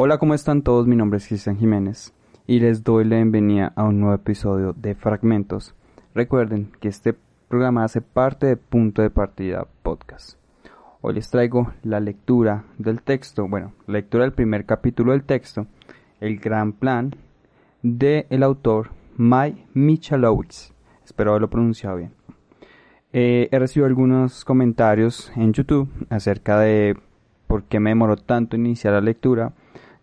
Hola, ¿cómo están todos? Mi nombre es Cristian Jiménez y les doy la bienvenida a un nuevo episodio de Fragmentos. Recuerden que este programa hace parte de Punto de Partida Podcast. Hoy les traigo la lectura del texto, bueno, lectura del primer capítulo del texto, El Gran Plan, de el autor Mike Michalowicz. Espero haberlo pronunciado bien. Eh, he recibido algunos comentarios en YouTube acerca de por qué me demoró tanto iniciar la lectura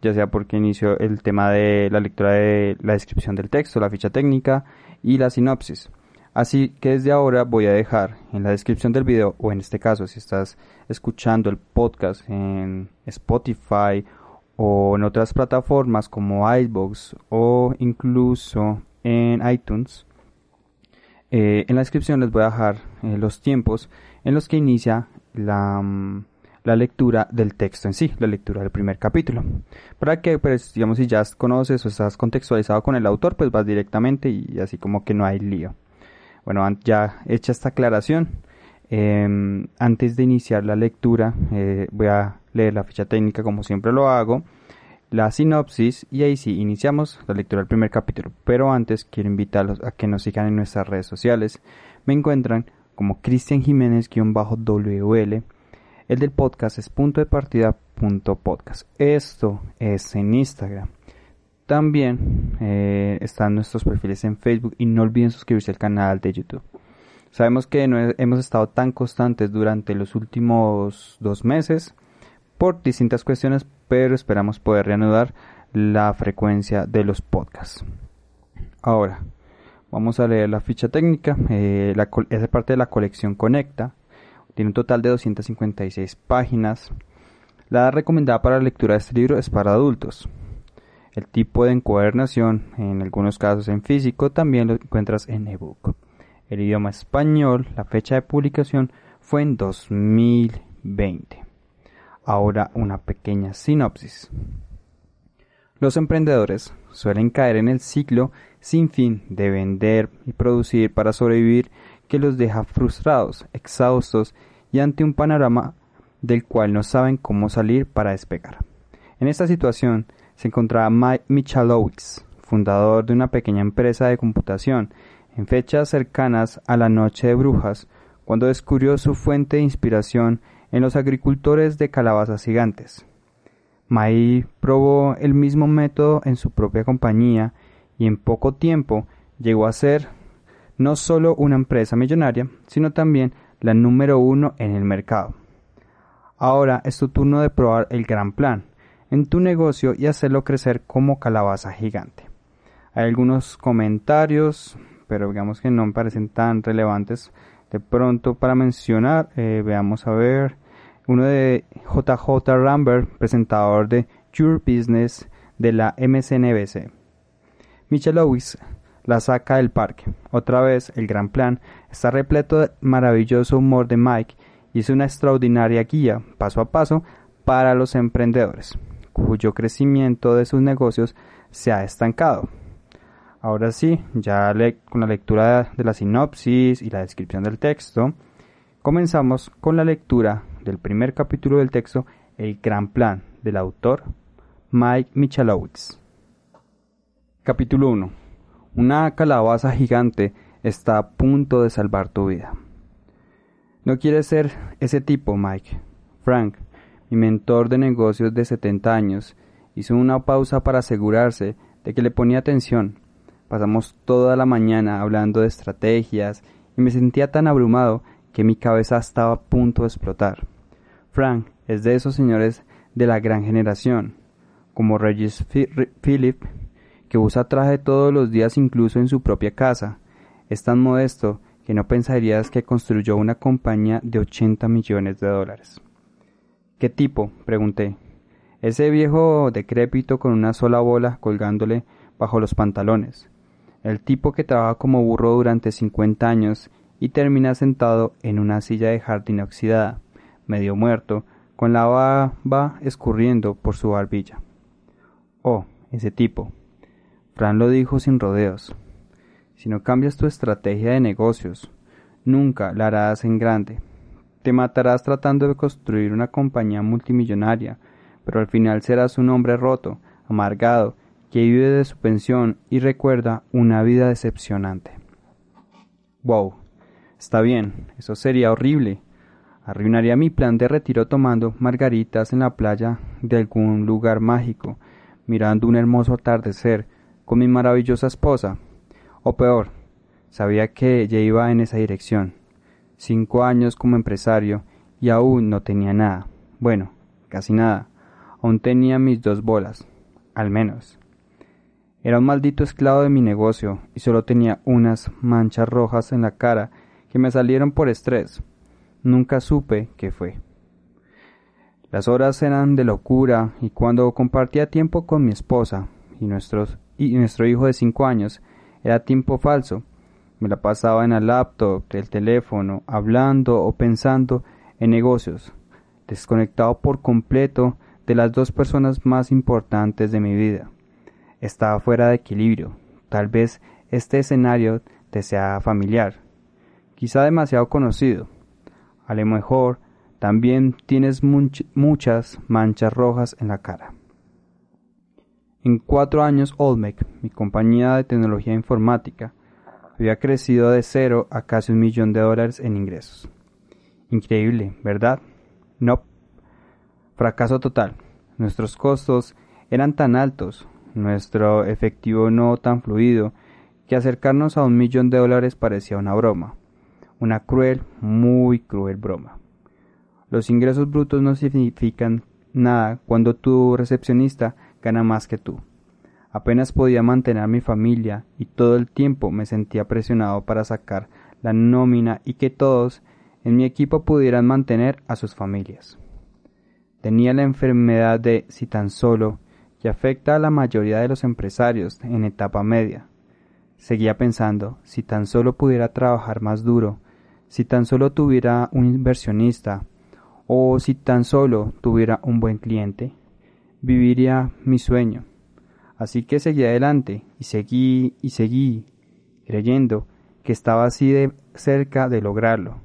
ya sea porque inicio el tema de la lectura de la descripción del texto, la ficha técnica y la sinopsis. Así que desde ahora voy a dejar en la descripción del video, o en este caso si estás escuchando el podcast en Spotify o en otras plataformas como iBox o incluso en iTunes, eh, en la descripción les voy a dejar eh, los tiempos en los que inicia la, mm, la lectura del texto en sí, la lectura del primer capítulo. Para que, pues, digamos, si ya conoces o estás contextualizado con el autor, pues vas directamente y así como que no hay lío. Bueno, ya hecha esta aclaración, em, antes de iniciar la lectura, eh, voy a leer la ficha técnica como siempre lo hago, la sinopsis y ahí sí, iniciamos la lectura del primer capítulo. Pero antes quiero invitarlos a que nos sigan en nuestras redes sociales. Me encuentran como Cristian Jiménez-WL el del podcast es punto de partida punto podcast. Esto es en Instagram. También eh, están nuestros perfiles en Facebook y no olviden suscribirse al canal de YouTube. Sabemos que no hemos estado tan constantes durante los últimos dos meses por distintas cuestiones, pero esperamos poder reanudar la frecuencia de los podcasts. Ahora, vamos a leer la ficha técnica. Eh, la, esa parte de la colección Conecta tiene un total de 256 páginas. La edad recomendada para la lectura de este libro es para adultos. El tipo de encuadernación, en algunos casos en físico, también lo encuentras en ebook. El idioma español, la fecha de publicación fue en 2020. Ahora una pequeña sinopsis. Los emprendedores suelen caer en el ciclo sin fin de vender y producir para sobrevivir que los deja frustrados, exhaustos y ante un panorama del cual no saben cómo salir para despegar. En esta situación se encontraba Mike Michalowicz, fundador de una pequeña empresa de computación, en fechas cercanas a la Noche de Brujas, cuando descubrió su fuente de inspiración en los agricultores de calabazas gigantes. Mike probó el mismo método en su propia compañía y en poco tiempo llegó a ser no solo una empresa millonaria, sino también la número uno en el mercado. Ahora es tu turno de probar el gran plan en tu negocio y hacerlo crecer como calabaza gigante. Hay algunos comentarios, pero digamos que no me parecen tan relevantes de pronto para mencionar. Eh, veamos a ver. Uno de JJ Rambert, presentador de Your Business de la MSNBC. Michelowicz la saca del parque. Otra vez, el gran plan está repleto de maravilloso humor de Mike y es una extraordinaria guía, paso a paso, para los emprendedores, cuyo crecimiento de sus negocios se ha estancado. Ahora sí, ya con la lectura de la sinopsis y la descripción del texto, comenzamos con la lectura del primer capítulo del texto El Gran Plan del autor Mike Michalowicz. Capítulo 1 una calabaza gigante está a punto de salvar tu vida. No quieres ser ese tipo, Mike. Frank, mi mentor de negocios de 70 años, hizo una pausa para asegurarse de que le ponía atención. Pasamos toda la mañana hablando de estrategias y me sentía tan abrumado que mi cabeza estaba a punto de explotar. Frank es de esos señores de la gran generación, como Regis Philip que usa traje todos los días incluso en su propia casa. Es tan modesto que no pensarías que construyó una compañía de 80 millones de dólares. ¿Qué tipo? pregunté. Ese viejo decrépito con una sola bola colgándole bajo los pantalones. El tipo que trabaja como burro durante cincuenta años y termina sentado en una silla de jardín oxidada, medio muerto, con la baba escurriendo por su barbilla. Oh, ese tipo. Fran lo dijo sin rodeos. Si no cambias tu estrategia de negocios, nunca la harás en grande. Te matarás tratando de construir una compañía multimillonaria, pero al final serás un hombre roto, amargado, que vive de su pensión y recuerda una vida decepcionante. Wow, está bien, eso sería horrible. Arruinaría mi plan de retiro tomando margaritas en la playa de algún lugar mágico, mirando un hermoso atardecer con mi maravillosa esposa. O peor, sabía que ya iba en esa dirección. Cinco años como empresario y aún no tenía nada. Bueno, casi nada. Aún tenía mis dos bolas, al menos. Era un maldito esclavo de mi negocio y solo tenía unas manchas rojas en la cara que me salieron por estrés. Nunca supe qué fue. Las horas eran de locura y cuando compartía tiempo con mi esposa y, nuestros, y nuestro hijo de cinco años era tiempo falso. Me la pasaba en el laptop, el teléfono, hablando o pensando en negocios, desconectado por completo de las dos personas más importantes de mi vida. Estaba fuera de equilibrio. Tal vez este escenario te sea familiar, quizá demasiado conocido. A lo mejor también tienes muchas manchas rojas en la cara. En cuatro años, Olmec, mi compañía de tecnología informática, había crecido de cero a casi un millón de dólares en ingresos. Increíble, ¿verdad? No. Fracaso total. Nuestros costos eran tan altos, nuestro efectivo no tan fluido, que acercarnos a un millón de dólares parecía una broma. Una cruel, muy cruel broma. Los ingresos brutos no significan nada cuando tu recepcionista gana más que tú. Apenas podía mantener a mi familia y todo el tiempo me sentía presionado para sacar la nómina y que todos en mi equipo pudieran mantener a sus familias. Tenía la enfermedad de si tan solo que afecta a la mayoría de los empresarios en etapa media. Seguía pensando, si tan solo pudiera trabajar más duro, si tan solo tuviera un inversionista, o si tan solo tuviera un buen cliente, viviría mi sueño. Así que seguí adelante y seguí y seguí, creyendo que estaba así de cerca de lograrlo.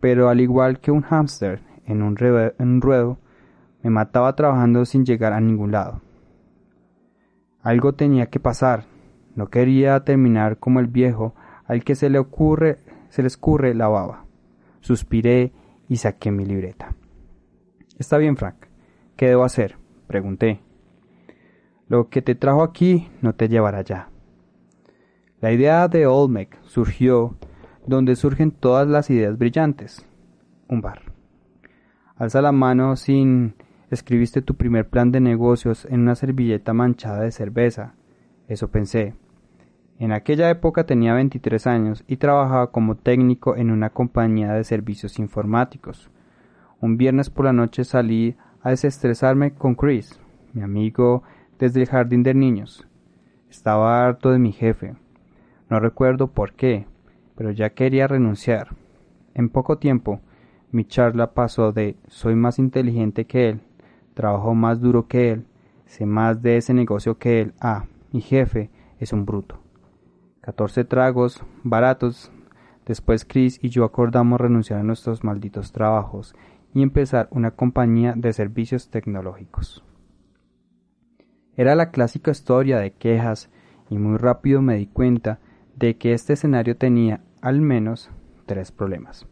Pero al igual que un hámster en un, ruedo, me mataba trabajando sin llegar a ningún lado. Algo tenía que pasar. No quería terminar como el viejo al que se le ocurre, se le escurre la baba. Suspiré y saqué mi libreta. Está bien, Frank. ¿Qué debo hacer? Pregunté. Lo que te trajo aquí no te llevará allá. La idea de Olmec surgió donde surgen todas las ideas brillantes. Un bar. Alza la mano sin escribiste tu primer plan de negocios en una servilleta manchada de cerveza. Eso pensé. En aquella época tenía 23 años y trabajaba como técnico en una compañía de servicios informáticos. Un viernes por la noche salí a desestresarme con Chris, mi amigo desde el jardín de niños. Estaba harto de mi jefe. No recuerdo por qué, pero ya quería renunciar. En poco tiempo, mi charla pasó de soy más inteligente que él, trabajo más duro que él, sé más de ese negocio que él, a mi jefe es un bruto. 14 tragos baratos. Después Chris y yo acordamos renunciar a nuestros malditos trabajos y empezar una compañía de servicios tecnológicos. Era la clásica historia de quejas y muy rápido me di cuenta de que este escenario tenía al menos tres problemas.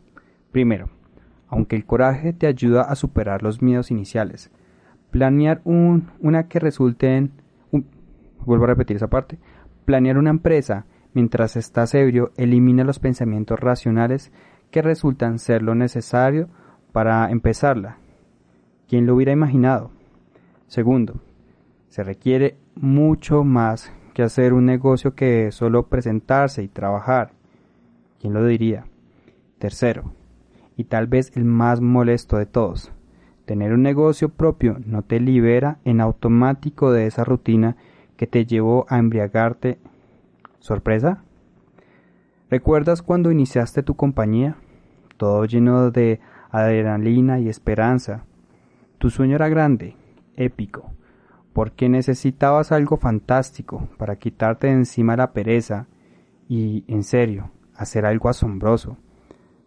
Primero, aunque el coraje te ayuda a superar los miedos iniciales, planear un, una que resulte en... vuelvo a repetir esa parte. Planear una empresa mientras estás ebrio, elimina los pensamientos racionales que resultan ser lo necesario para empezarla. ¿Quién lo hubiera imaginado? Segundo, se requiere mucho más que hacer un negocio que solo presentarse y trabajar. ¿Quién lo diría? Tercero, y tal vez el más molesto de todos, Tener un negocio propio no te libera en automático de esa rutina que te llevó a embriagarte. ¿Sorpresa? ¿Recuerdas cuando iniciaste tu compañía? Todo lleno de adrenalina y esperanza. Tu sueño era grande, épico, porque necesitabas algo fantástico para quitarte de encima la pereza y, en serio, hacer algo asombroso.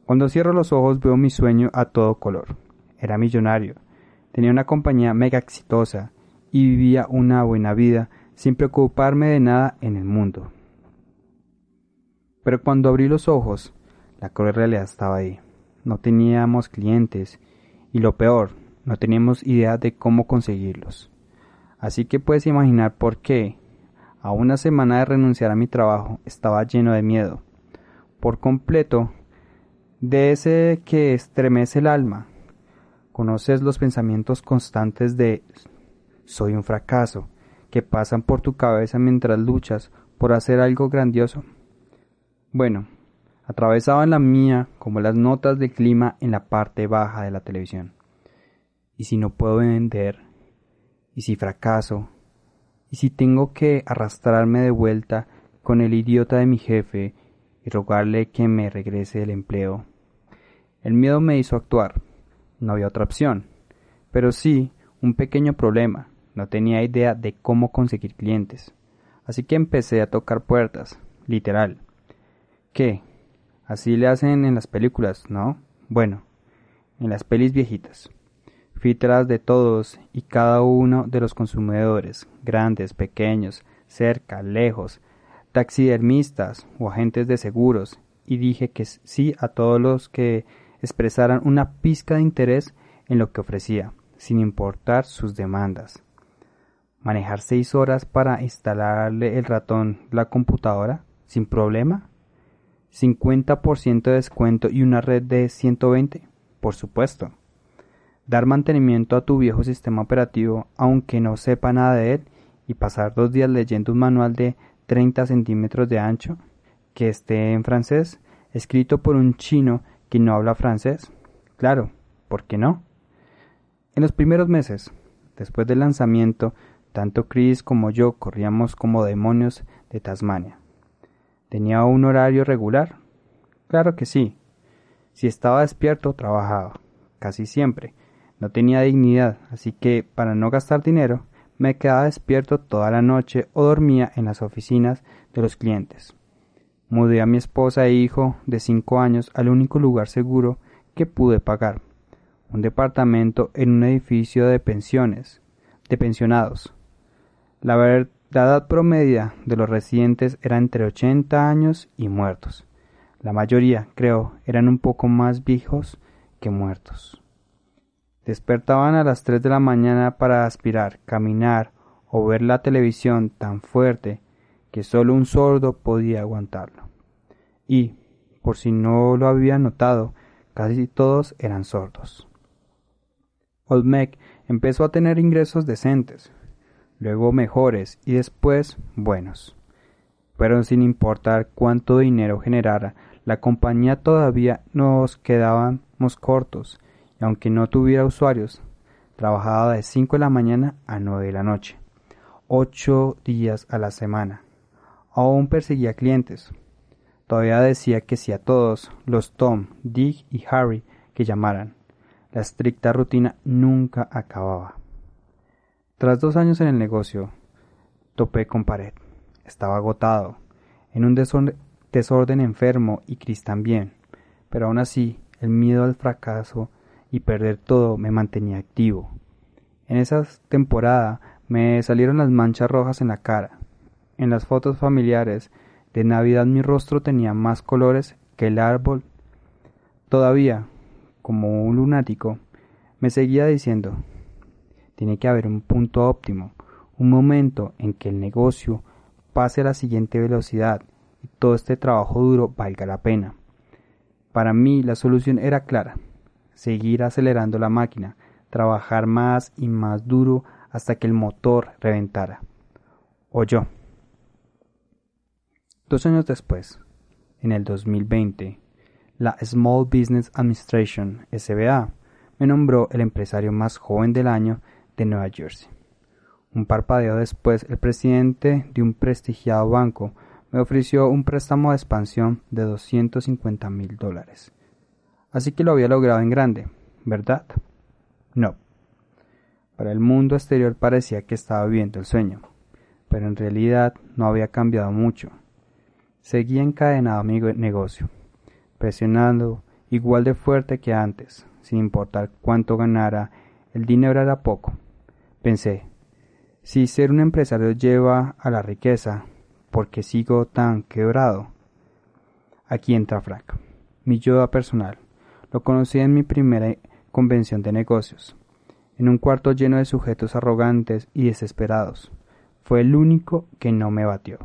Cuando cierro los ojos veo mi sueño a todo color. Era millonario, tenía una compañía mega exitosa y vivía una buena vida sin preocuparme de nada en el mundo. Pero cuando abrí los ojos, la cruel realidad estaba ahí. No teníamos clientes y lo peor, no teníamos idea de cómo conseguirlos. Así que puedes imaginar por qué, a una semana de renunciar a mi trabajo, estaba lleno de miedo. Por completo, de ese que estremece el alma, Conoces los pensamientos constantes de soy un fracaso que pasan por tu cabeza mientras luchas por hacer algo grandioso. Bueno, atravesaban la mía como las notas de clima en la parte baja de la televisión. ¿Y si no puedo vender? ¿Y si fracaso? ¿Y si tengo que arrastrarme de vuelta con el idiota de mi jefe y rogarle que me regrese el empleo? El miedo me hizo actuar no había otra opción. Pero sí, un pequeño problema. No tenía idea de cómo conseguir clientes. Así que empecé a tocar puertas, literal. ¿Qué? Así le hacen en las películas, ¿no? Bueno, en las pelis viejitas. Fui tras de todos y cada uno de los consumidores, grandes, pequeños, cerca, lejos, taxidermistas o agentes de seguros, y dije que sí a todos los que expresaran una pizca de interés en lo que ofrecía, sin importar sus demandas. Manejar seis horas para instalarle el ratón la computadora sin problema. 50% de descuento y una red de 120, por supuesto. Dar mantenimiento a tu viejo sistema operativo aunque no sepa nada de él y pasar dos días leyendo un manual de 30 centímetros de ancho que esté en francés, escrito por un chino que no habla francés? Claro, ¿por qué no? En los primeros meses, después del lanzamiento, tanto Chris como yo corríamos como demonios de Tasmania. ¿Tenía un horario regular? Claro que sí. Si estaba despierto, trabajaba, casi siempre. No tenía dignidad, así que, para no gastar dinero, me quedaba despierto toda la noche o dormía en las oficinas de los clientes. Mudé a mi esposa e hijo de cinco años al único lugar seguro que pude pagar, un departamento en un edificio de pensiones, de pensionados. La, edad promedia de los residentes era entre 80 años y muertos. La mayoría, creo, eran un poco más viejos que muertos. Despertaban a las tres de la mañana para aspirar, caminar o ver la televisión tan fuerte que solo un sordo podía aguantarlo. Y, por si no lo había notado, casi todos eran sordos. Olmec empezó a tener ingresos decentes, luego mejores y después buenos. Pero sin importar cuánto dinero generara, la compañía todavía nos quedábamos cortos, y aunque no tuviera usuarios, trabajaba de 5 de la mañana a 9 de la noche, ocho días a la semana aún perseguía clientes. Todavía decía que sí a todos, los Tom, Dick y Harry, que llamaran. La estricta rutina nunca acababa. Tras dos años en el negocio, topé con pared. Estaba agotado, en un desorden, enfermo y Chris también. Pero aún así, el miedo al fracaso y perder todo me mantenía activo. En esa temporada me salieron las manchas rojas en la cara, en las fotos familiares de Navidad mi rostro tenía más colores que el árbol. Todavía, como un lunático, me seguía diciendo, tiene que haber un punto óptimo, un momento en que el negocio pase a la siguiente velocidad y todo este trabajo duro valga la pena. Para mí la solución era clara, seguir acelerando la máquina, trabajar más y más duro hasta que el motor reventara. O yo. Dos años después, en el 2020, la Small Business Administration, SBA, me nombró el empresario más joven del año de Nueva Jersey. Un parpadeo después, el presidente de un prestigiado banco me ofreció un préstamo de expansión de 250 mil dólares. Así que lo había logrado en grande, ¿verdad? No. Para el mundo exterior parecía que estaba viviendo el sueño, pero en realidad no había cambiado mucho. Seguía encadenado mi negocio, presionando igual de fuerte que antes, sin importar cuánto ganara, el dinero era poco. Pensé, si ser un empresario lleva a la riqueza, ¿por qué sigo tan quebrado? Aquí entra Frank, mi yoda personal. Lo conocí en mi primera convención de negocios, en un cuarto lleno de sujetos arrogantes y desesperados. Fue el único que no me batió.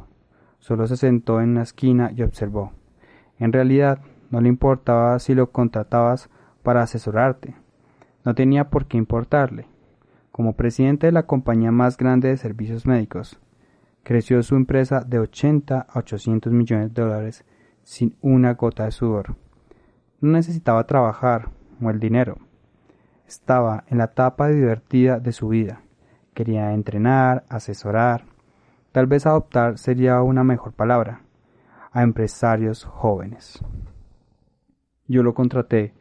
Solo se sentó en una esquina y observó. En realidad, no le importaba si lo contratabas para asesorarte. No tenía por qué importarle. Como presidente de la compañía más grande de servicios médicos, creció su empresa de 80 a 800 millones de dólares sin una gota de sudor. No necesitaba trabajar o el dinero. Estaba en la etapa divertida de su vida. Quería entrenar, asesorar, tal vez adoptar sería una mejor palabra, a empresarios jóvenes. Yo lo contraté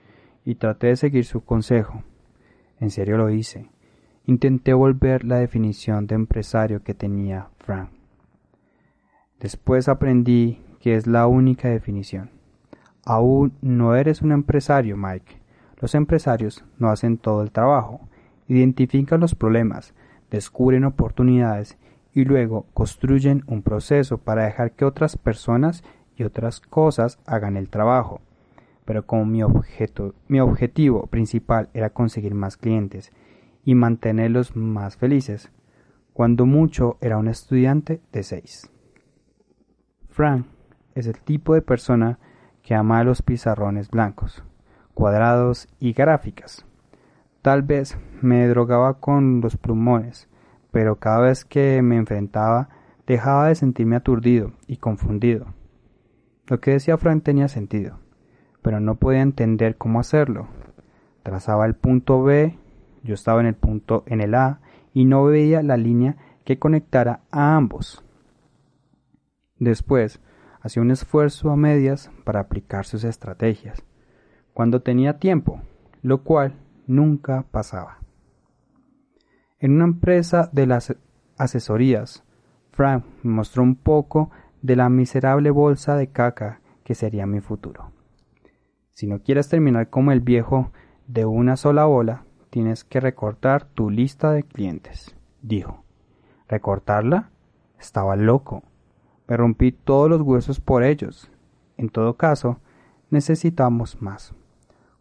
y traté de seguir su consejo. En serio lo hice intenté volver la definición de empresario que tenía Frank. Después aprendí que es la única definición. Aún no eres un empresario, Mike. Los empresarios no hacen todo el trabajo, identifican los problemas, descubren oportunidades y luego construyen un proceso para dejar que otras personas y otras cosas hagan el trabajo. Pero como mi, objeto, mi objetivo principal era conseguir más clientes y mantenerlos más felices. Cuando mucho era un estudiante de seis. Frank es el tipo de persona que ama los pizarrones blancos, cuadrados y gráficas. Tal vez me drogaba con los plumones, pero cada vez que me enfrentaba dejaba de sentirme aturdido y confundido. Lo que decía Frank tenía sentido, pero no podía entender cómo hacerlo. Trazaba el punto B yo estaba en el punto en el A y no veía la línea que conectara a ambos. Después, hacía un esfuerzo a medias para aplicar sus estrategias, cuando tenía tiempo, lo cual nunca pasaba. En una empresa de las asesorías, Frank me mostró un poco de la miserable bolsa de caca que sería mi futuro. Si no quieres terminar como el viejo de una sola bola, tienes que recortar tu lista de clientes, dijo. ¿Recortarla? Estaba loco. Me rompí todos los huesos por ellos. En todo caso, necesitamos más.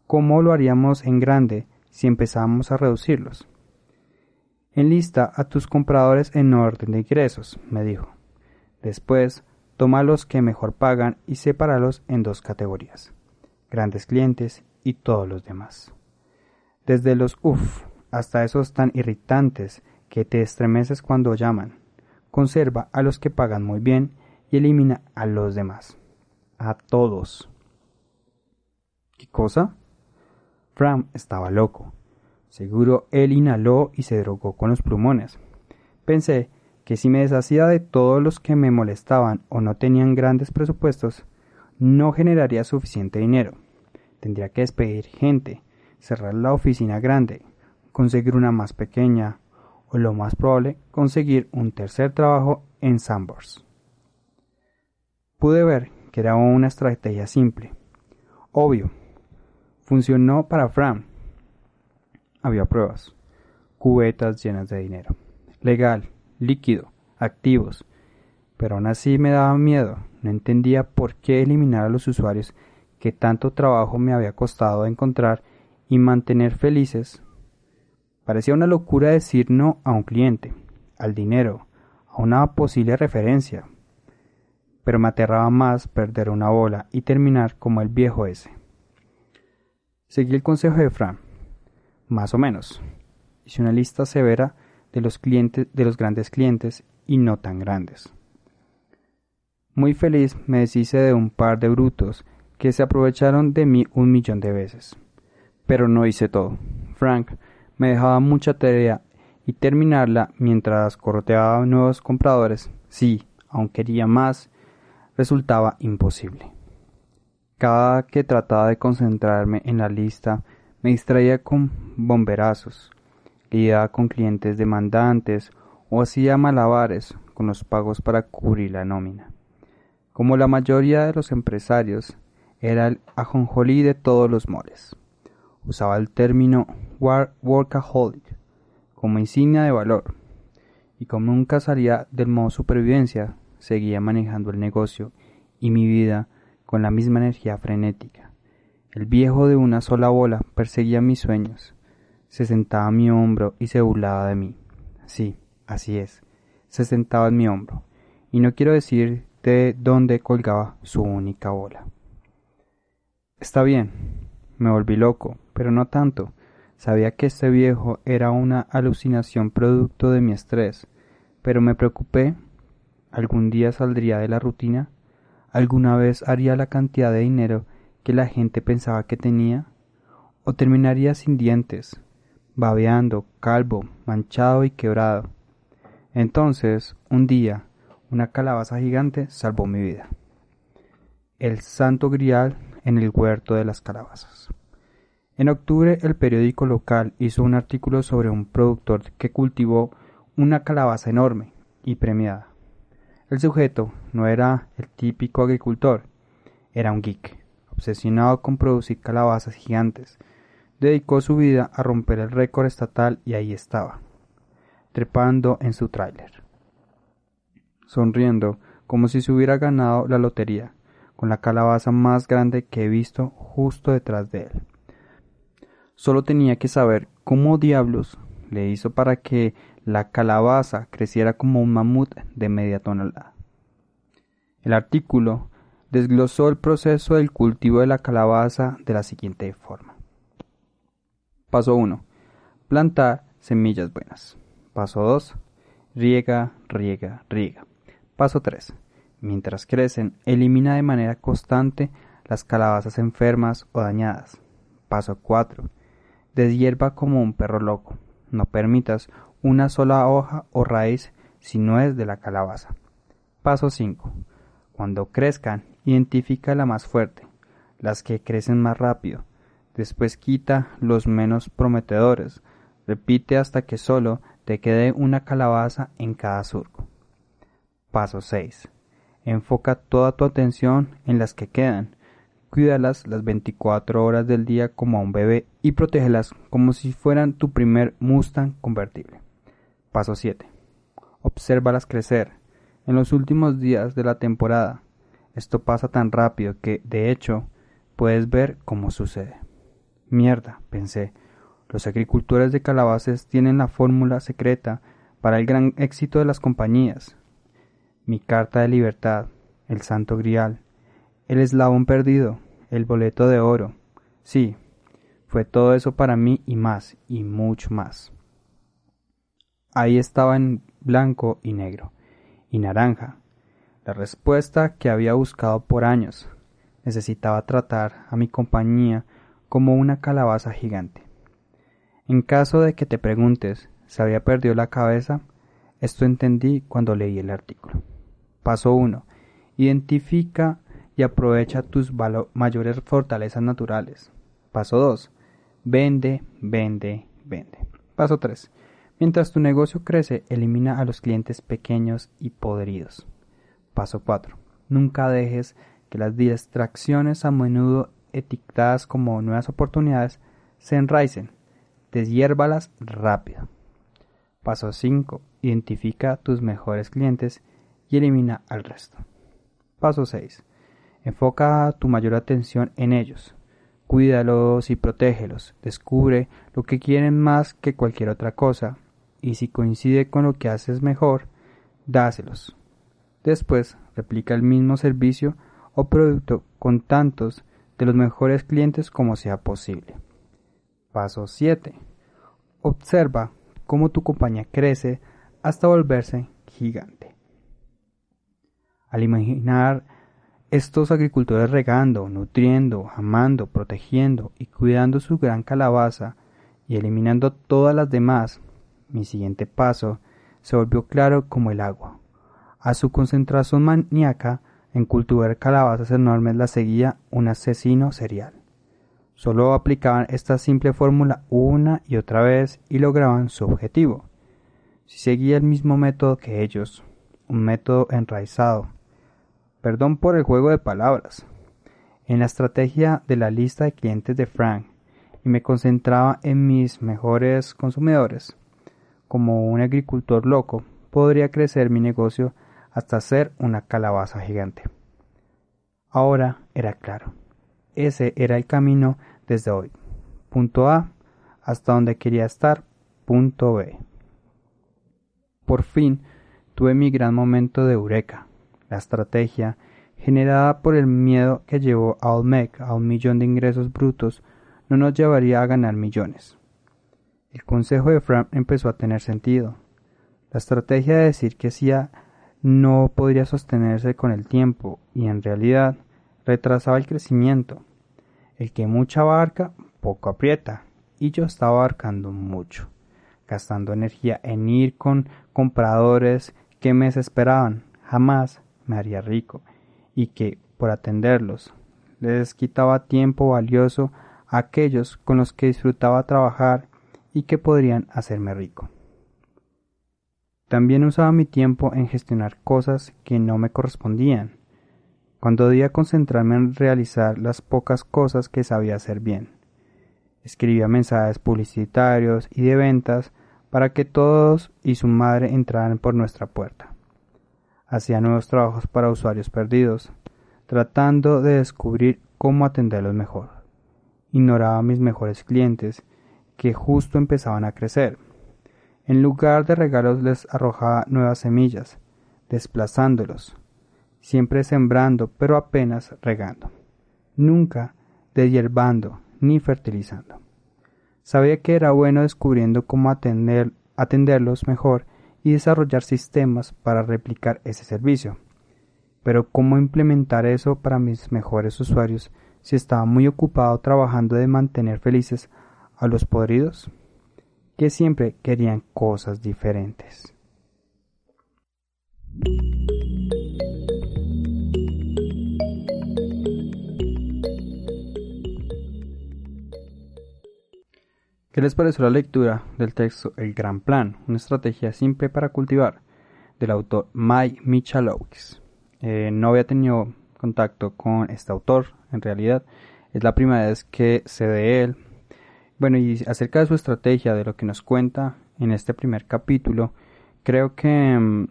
¿Cómo lo haríamos en grande si empezamos a reducirlos? Enlista a tus compradores en orden de ingresos, me dijo. Después, toma los que mejor pagan y sepáralos en dos categorías, grandes clientes y todos los demás desde los uff hasta esos tan irritantes que te estremeces cuando llaman. Conserva a los que pagan muy bien y elimina a los demás. A todos. ¿Qué cosa? Fram estaba loco. Seguro él inhaló y se drogó con los plumones. Pensé que si me deshacía de todos los que me molestaban o no tenían grandes presupuestos, no generaría suficiente dinero. Tendría que despedir gente, cerrar la oficina grande, conseguir una más pequeña o lo más probable conseguir un tercer trabajo en Sambors. Pude ver que era una estrategia simple. Obvio, funcionó para Fram. Había pruebas, cubetas llenas de dinero, legal, líquido, activos, pero aún así me daba miedo, no entendía por qué eliminar a los usuarios que tanto trabajo me había costado encontrar y mantener felices. Parecía una locura decir no a un cliente, al dinero, a una posible referencia, pero me aterraba más perder una bola y terminar como el viejo ese. Seguí el consejo de Fran, más o menos. Hice una lista severa de los clientes, de los grandes clientes y no tan grandes. Muy feliz me deshice de un par de brutos que se aprovecharon de mí un millón de veces Pero no hice todo. Frank me dejaba mucha tarea y terminarla mientras corteaba nuevos compradores, sí, aún quería más, resultaba imposible. Cada que trataba de concentrarme en la lista, me distraía con bomberazos, lidiaba con clientes demandantes o hacía malabares con los pagos para cubrir la nómina. Como la mayoría de los empresarios, era el ajonjolí de todos los moles. Usaba el término workaholic como insignia de valor, y como nunca salía del modo supervivencia, seguía manejando el negocio y mi vida con la misma energía frenética. El viejo de una sola bola perseguía mis sueños, se sentaba a mi hombro y se burlaba de mí. Sí, así es, se sentaba en mi hombro, y no quiero decir de dónde colgaba su única bola. Está bien, me volví loco, pero no tanto. Sabía que este viejo era una alucinación producto de mi estrés, pero me preocupé. ¿Algún día saldría de la rutina? ¿Alguna vez haría la cantidad de dinero que la gente pensaba que tenía? ¿O terminaría sin dientes, babeando, calvo, manchado y quebrado? Entonces, un día, una calabaza gigante salvó mi vida. El santo grial en el huerto de las calabazas. En octubre el periódico local hizo un artículo sobre un productor que cultivó una calabaza enorme y premiada. El sujeto no era el típico agricultor, era un geek, obsesionado con producir calabazas gigantes. Dedicó su vida a romper el récord estatal y ahí estaba, trepando en su tráiler, sonriendo como si se hubiera ganado la lotería, con la calabaza más grande que he visto justo detrás de él. Solo tenía que saber cómo diablos le hizo para que la calabaza creciera como un mamut de media tonelada. El artículo desglosó el proceso del cultivo de la calabaza de la siguiente forma. Paso 1. Plantar semillas buenas. Paso 2. Riega, riega, riega. Paso 3. Mientras crecen, elimina de manera constante las calabazas enfermas o dañadas. Paso 4 deshierva como un perro loco. No permitas una sola hoja o raíz si no es de la calabaza. Paso 5. Cuando crezcan, identifica la más fuerte, las que crecen más rápido. Después quita los menos prometedores. Repite hasta que solo te quede una calabaza en cada surco. Paso 6. Enfoca toda tu atención en las que quedan Cuídalas las 24 horas del día como a un bebé y protégelas como si fueran tu primer Mustang convertible. Paso 7. Obsérvalas crecer. En los últimos días de la temporada, esto pasa tan rápido que, de hecho, puedes ver cómo sucede. Mierda, pensé. Los agricultores de calabazas tienen la fórmula secreta para el gran éxito de las compañías. Mi carta de libertad, el santo grial, el eslabón perdido, el boleto de oro. Sí, fue todo eso para mí y más, y mucho más. Ahí estaba en blanco y negro, y naranja, la respuesta que había buscado por años. Necesitaba tratar a mi compañía como una calabaza gigante. En caso de que te preguntes si había perdido la cabeza, esto entendí cuando leí el artículo. Paso 1. Identifica y aprovecha tus mayores fortalezas naturales. Paso 2. Vende, vende, vende. Paso 3. Mientras tu negocio crece, elimina a los clientes pequeños y podridos. Paso 4. Nunca dejes que las distracciones a menudo etiquetadas como nuevas oportunidades se enraicen. Deshiérbalas rápido. Paso 5. Identifica tus mejores clientes y elimina al resto. Paso 6. Enfoca tu mayor atención en ellos. Cuídalos y protégelos. Descubre lo que quieren más que cualquier otra cosa. Y si coincide con lo que haces mejor, dáselos. Después, replica el mismo servicio o producto con tantos de los mejores clientes como sea posible. Paso 7. Observa cómo tu compañía crece hasta volverse gigante. Al imaginar estos agricultores regando, nutriendo, amando, protegiendo y cuidando su gran calabaza y eliminando todas las demás, mi siguiente paso se volvió claro como el agua. A su concentración maníaca en cultivar calabazas enormes la seguía un asesino serial. Solo aplicaban esta simple fórmula una y otra vez y lograban su objetivo. Si seguía el mismo método que ellos, un método enraizado, perdón por el juego de palabras, en la estrategia de la lista de clientes de Frank y me concentraba en mis mejores consumidores. Como un agricultor loco, podría crecer mi negocio hasta ser una calabaza gigante. Ahora era claro. Ese era el camino desde hoy. Punto A hasta donde quería estar. Punto B. Por fin tuve mi gran momento de eureka. La estrategia, generada por el miedo que llevó a Olmec a un millón de ingresos brutos, no nos llevaría a ganar millones. El consejo de Frank empezó a tener sentido. La estrategia de decir que sí no podría sostenerse con el tiempo y en realidad retrasaba el crecimiento. El que mucha abarca, poco aprieta, y yo estaba abarcando mucho, gastando energía en ir con compradores que me desesperaban, jamás me haría rico, y que, por atenderlos, les quitaba tiempo valioso a aquellos con los que disfrutaba trabajar y que podrían hacerme rico. También usaba mi tiempo en gestionar cosas que no me correspondían, cuando debía concentrarme en realizar las pocas cosas que sabía hacer bien. Escribía mensajes publicitarios y de ventas para que todos y su madre entraran por nuestra puerta. Hacía nuevos trabajos para usuarios perdidos, tratando de descubrir cómo atenderlos mejor. Ignoraba a mis mejores clientes, que justo empezaban a crecer. En lugar de regalos les arrojaba nuevas semillas, desplazándolos, siempre sembrando, pero apenas regando, nunca deshierbando ni fertilizando. Sabía que era bueno descubriendo cómo atender, atenderlos mejor y desarrollar sistemas para replicar ese servicio. Pero ¿cómo implementar eso para mis mejores usuarios si estaba muy ocupado trabajando de mantener felices a los podridos? Que siempre querían cosas diferentes. ¿Qué les pareció la lectura del texto El Gran Plan, una estrategia simple para cultivar, del autor Mike Michalowicz? Eh, no había tenido contacto con este autor, en realidad, es la primera vez que sé de él. Bueno, y acerca de su estrategia, de lo que nos cuenta en este primer capítulo, creo que mm,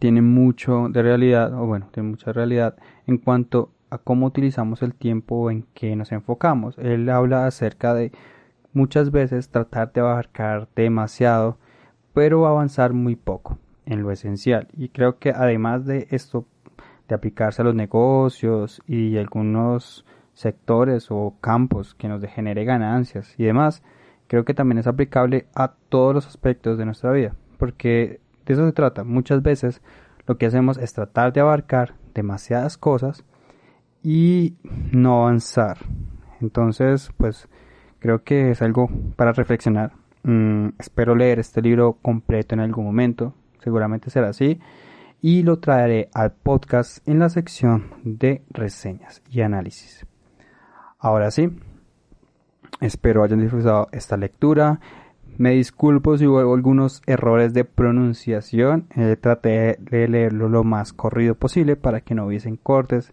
tiene mucho de realidad, o bueno, tiene mucha realidad en cuanto a cómo utilizamos el tiempo en que nos enfocamos. Él habla acerca de muchas veces tratar de abarcar demasiado, pero avanzar muy poco en lo esencial. Y creo que además de esto, de aplicarse a los negocios y algunos sectores o campos que nos genere ganancias y demás, creo que también es aplicable a todos los aspectos de nuestra vida, porque de eso se trata. Muchas veces lo que hacemos es tratar de abarcar demasiadas cosas y no avanzar. Entonces, pues Creo que es algo para reflexionar. Mm, espero leer este libro completo en algún momento, seguramente será así, y lo traeré al podcast en la sección de reseñas y análisis. Ahora sí, espero hayan disfrutado esta lectura. Me disculpo si hubo algunos errores de pronunciación. Eh, traté de leerlo lo más corrido posible para que no hubiesen cortes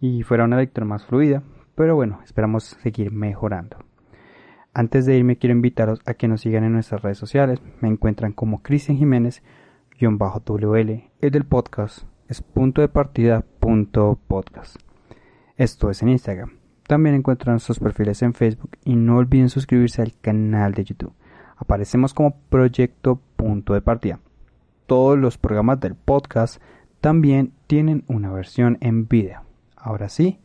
y fuera una lectura más fluida. Pero bueno, esperamos seguir mejorando. Antes de irme quiero invitaros a que nos sigan en nuestras redes sociales. Me encuentran como Cristian Jiménez WL. El del podcast es punto de partida punto podcast. Esto es en Instagram. También encuentran sus perfiles en Facebook y no olviden suscribirse al canal de YouTube. Aparecemos como Proyecto Punto de Partida. Todos los programas del podcast también tienen una versión en video. Ahora sí,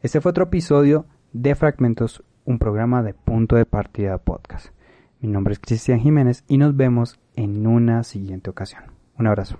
este fue otro episodio de Fragmentos un programa de Punto de Partida Podcast. Mi nombre es Cristian Jiménez y nos vemos en una siguiente ocasión. Un abrazo.